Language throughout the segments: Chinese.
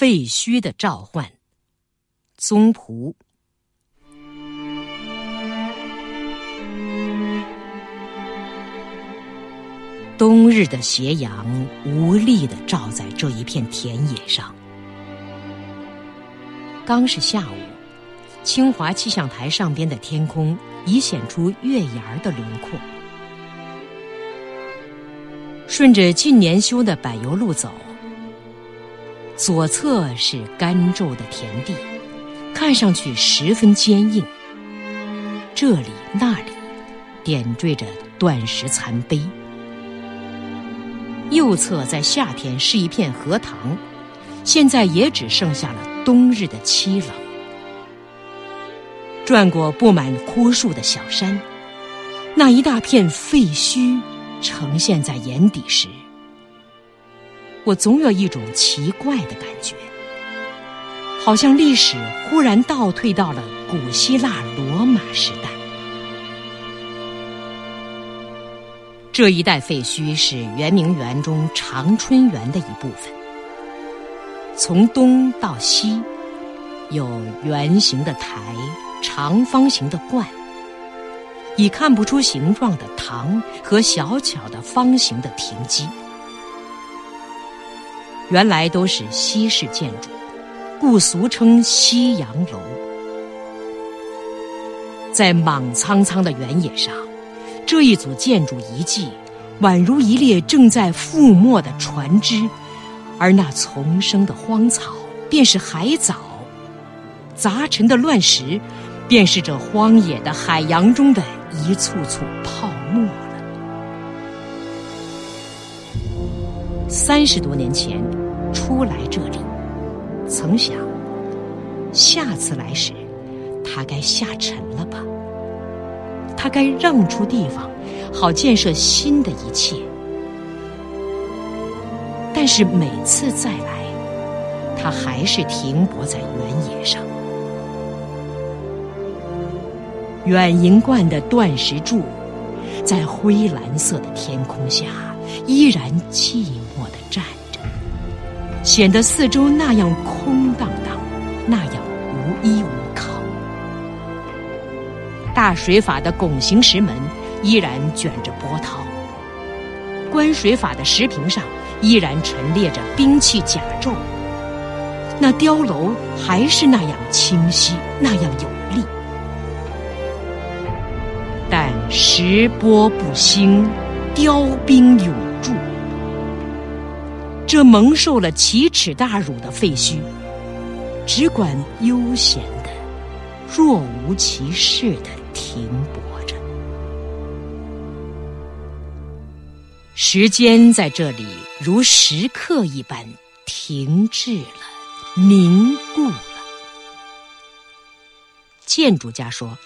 废墟的召唤，宗璞。冬日的斜阳无力的照在这一片田野上。刚是下午，清华气象台上边的天空已显出月牙的轮廓。顺着近年修的柏油路走，左侧是干皱的田地，看上去十分坚硬。这里那里点缀着断石残碑。右侧在夏天是一片荷塘，现在也只剩下了冬日的凄冷。转过布满枯树的小山，那一大片废墟呈现在眼底时，我总有一种奇怪的感觉，好像历史忽然倒退到了古希腊罗马时代。这一带废墟是圆明园中长春园的一部分。从东到西，有圆形的台、长方形的冠、已看不出形状的堂和小巧的方形的亭基。原来都是西式建筑，故俗称西洋楼。在莽苍苍的原野上。这一组建筑遗迹，宛如一列正在覆没的船只，而那丛生的荒草，便是海藻；杂陈的乱石，便是这荒野的海洋中的一簇簇泡沫了。三十多年前初来这里，曾想，下次来时，它该下沉了吧。他该让出地方，好建设新的一切。但是每次再来，他还是停泊在原野上。远银观的断石柱，在灰蓝色的天空下，依然寂寞，显得四周那样空荡荡，那样无依无靠。大水法的拱形石门依然卷着波涛，观水法的石屏上依然陈列着兵器甲胄，那碉楼还是那样清晰，那样有力。但石波不兴，雕兵永驻。这蒙受了奇耻大辱的废墟，只管悠闲的，若无其事的。停泊着，时间在这里如时刻一般停滞了，凝固了。建筑家说，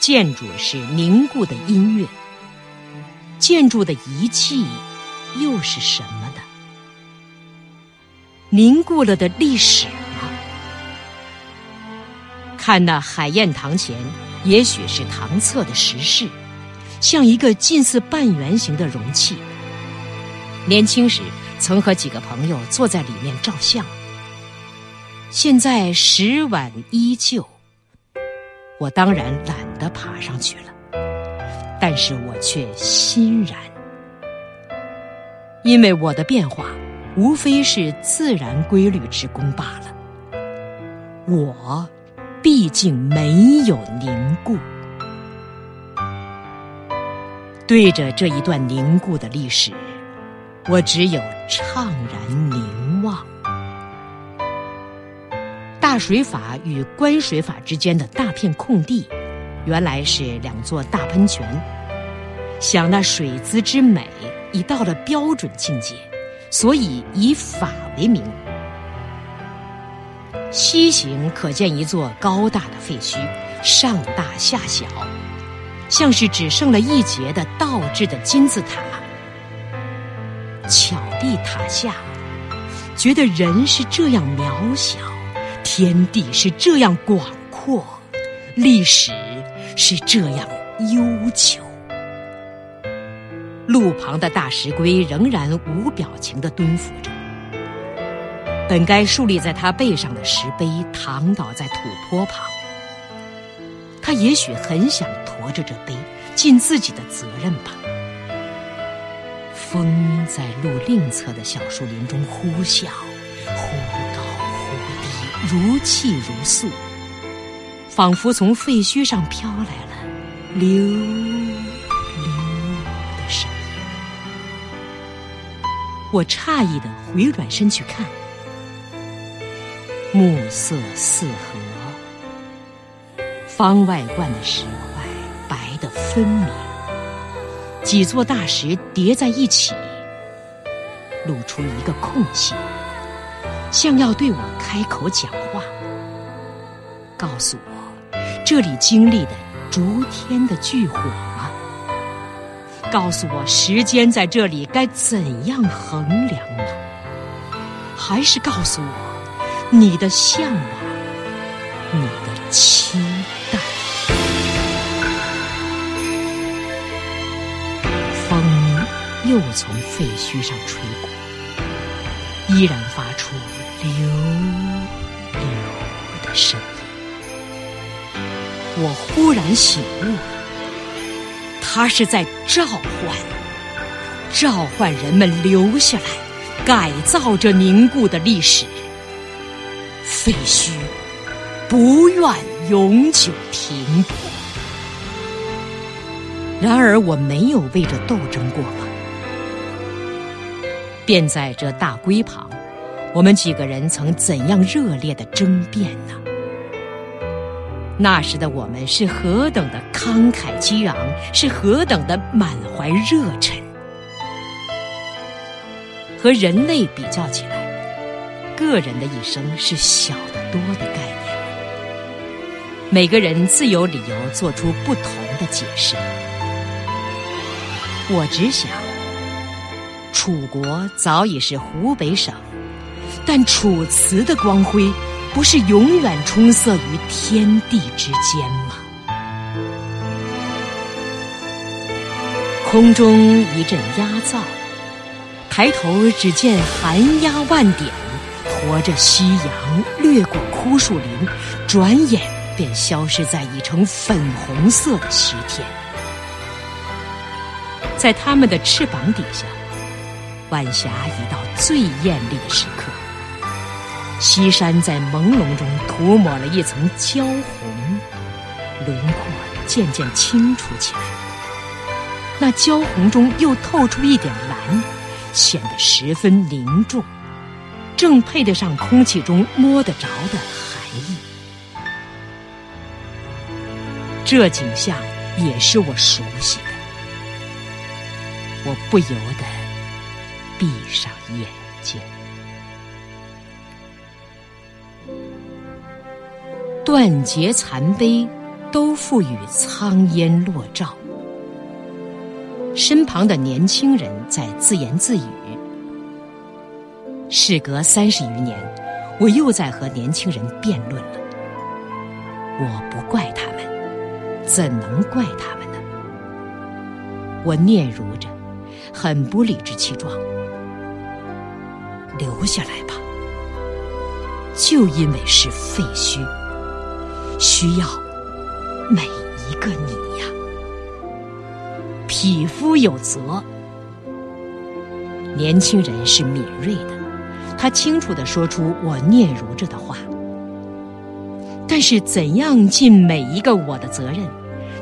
建筑是凝固的音乐。建筑的遗迹又是什么？凝固了的历史吗？看那海晏堂前。也许是唐侧的石室，像一个近似半圆形的容器。年轻时曾和几个朋友坐在里面照相。现在石碗依旧，我当然懒得爬上去了，但是我却欣然，因为我的变化无非是自然规律之功罢了。我。毕竟没有凝固，对着这一段凝固的历史，我只有怅然凝望。大水法与观水法之间的大片空地，原来是两座大喷泉。想那水姿之美，已到了标准境界，所以以法为名。西行可见一座高大的废墟，上大下小，像是只剩了一截的倒置的金字塔。巧地塔下，觉得人是这样渺小，天地是这样广阔，历史是这样悠久。路旁的大石龟仍然无表情地蹲伏着。本该竖立在他背上的石碑躺倒在土坡旁。他也许很想驮着这碑，尽自己的责任吧。风在路另侧的小树林中呼啸，忽高忽低，如泣如诉，仿佛从废墟上飘来了流我诧异的回转身去看，暮色四合，方外观的石块白得分明。几座大石叠在一起，露出一个空隙，像要对我开口讲话，告诉我这里经历的逐天的巨火吗？告诉我时间在这里该怎样衡量呢？还是告诉我你的向往，你的期待？风又从废墟上吹过，依然发出溜溜的声音。我忽然醒悟了，他是在召唤，召唤人们留下来，改造这凝固的历史。废墟不愿永久停泊。然而，我没有为这斗争过吗？便在这大龟旁，我们几个人曾怎样热烈的争辩呢？那时的我们是何等的慷慨激昂，是何等的满怀热忱。和人类比较起来，个人的一生是小得多的概念。每个人自有理由做出不同的解释。我只想。楚国早已是湖北省，但楚辞的光辉不是永远充塞于天地之间吗？空中一阵鸦噪，抬头只见寒鸦万点，驮着夕阳掠过枯树林，转眼便消失在已成粉红色的西天。在它们的翅膀底下。晚霞已到最艳丽的时刻，西山在朦胧中涂抹了一层焦红，轮廓渐渐清楚起来。那焦红中又透出一点蓝，显得十分凝重，正配得上空气中摸得着的寒意。这景象也是我熟悉的，我不由得。闭上眼睛，断节残碑都付与苍烟落照。身旁的年轻人在自言自语。事隔三十余年，我又在和年轻人辩论了。我不怪他们，怎能怪他们呢？我嗫嚅着，很不理直气壮。留下来吧，就因为是废墟，需要每一个你呀。匹夫有责，年轻人是敏锐的，他清楚的说出我嗫嚅着的话。但是，怎样尽每一个我的责任，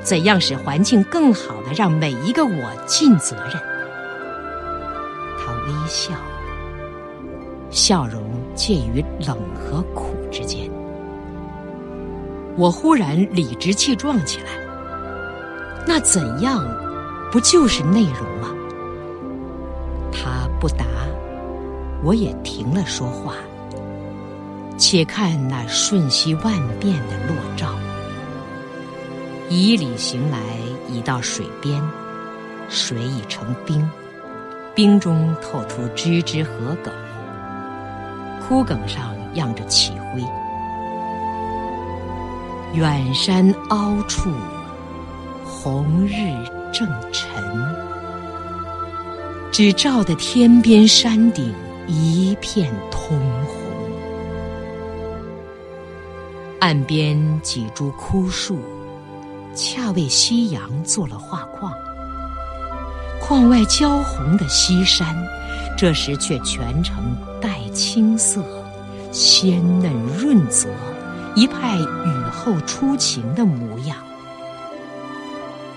怎样使环境更好的让每一个我尽责任？他微笑。笑容介于冷和苦之间，我忽然理直气壮起来。那怎样，不就是内容吗？他不答，我也停了说话。且看那瞬息万变的落照。以礼行来，已到水边，水已成冰，冰中透出枝枝和梗。枯梗上漾着起灰，远山凹处，红日正沉，只照得天边山顶一片通红。岸边几株枯树，恰为夕阳做了画框。框外焦红的西山，这时却全城带青色，鲜嫩润泽，一派雨后初晴的模样，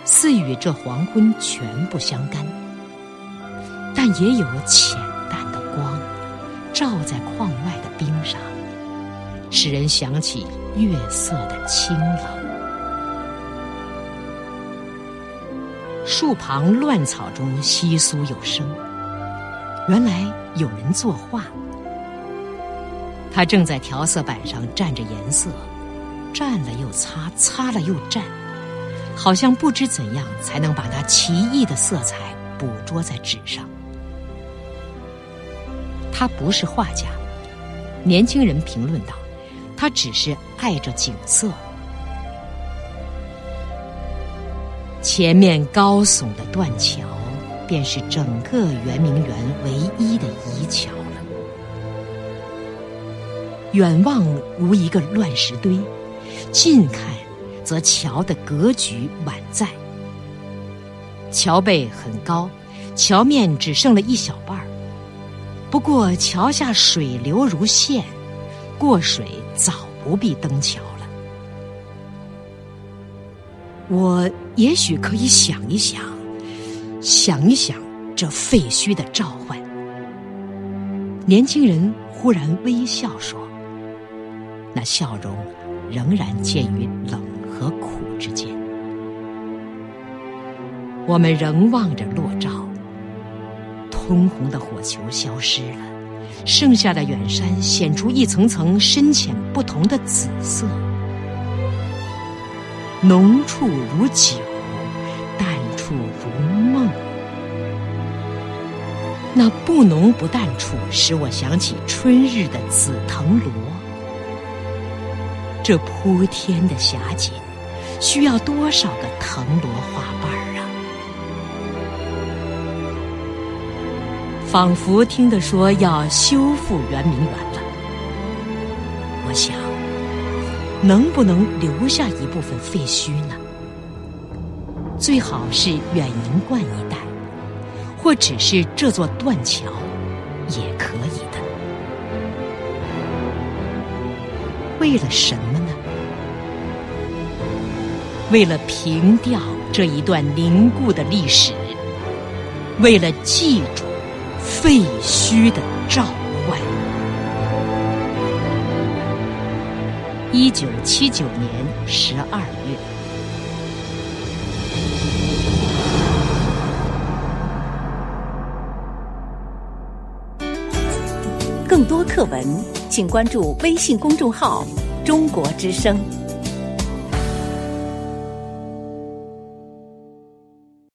似与这黄昏全不相干。但也有浅淡的光，照在框外的冰上，使人想起月色的清冷。树旁乱草中窸窣有声，原来有人作画。他正在调色板上蘸着颜色，蘸了又擦，擦了又蘸，好像不知怎样才能把那奇异的色彩捕捉在纸上。他不是画家，年轻人评论道：“他只是爱着景色。”前面高耸的断桥，便是整个圆明园唯一的遗桥。远望无一个乱石堆，近看则桥的格局宛在。桥背很高，桥面只剩了一小半儿。不过桥下水流如线，过水早不必登桥了。我也许可以想一想，想一想这废墟的召唤。年轻人忽然微笑说：“那笑容仍然介于冷和苦之间。”我们仍望着落照，通红的火球消失了，剩下的远山显出一层层深浅不同的紫色。浓处如酒，淡处如梦。那不浓不淡处，使我想起春日的紫藤萝。这铺天的霞景，需要多少个藤萝花瓣儿啊！仿佛听得说要修复圆明园了，我想。能不能留下一部分废墟呢？最好是远银观一带，或只是这座断桥，也可以的。为了什么？为了凭吊这一段凝固的历史，为了记住废墟的召唤。一九七九年十二月，更多课文，请关注微信公众号“中国之声”。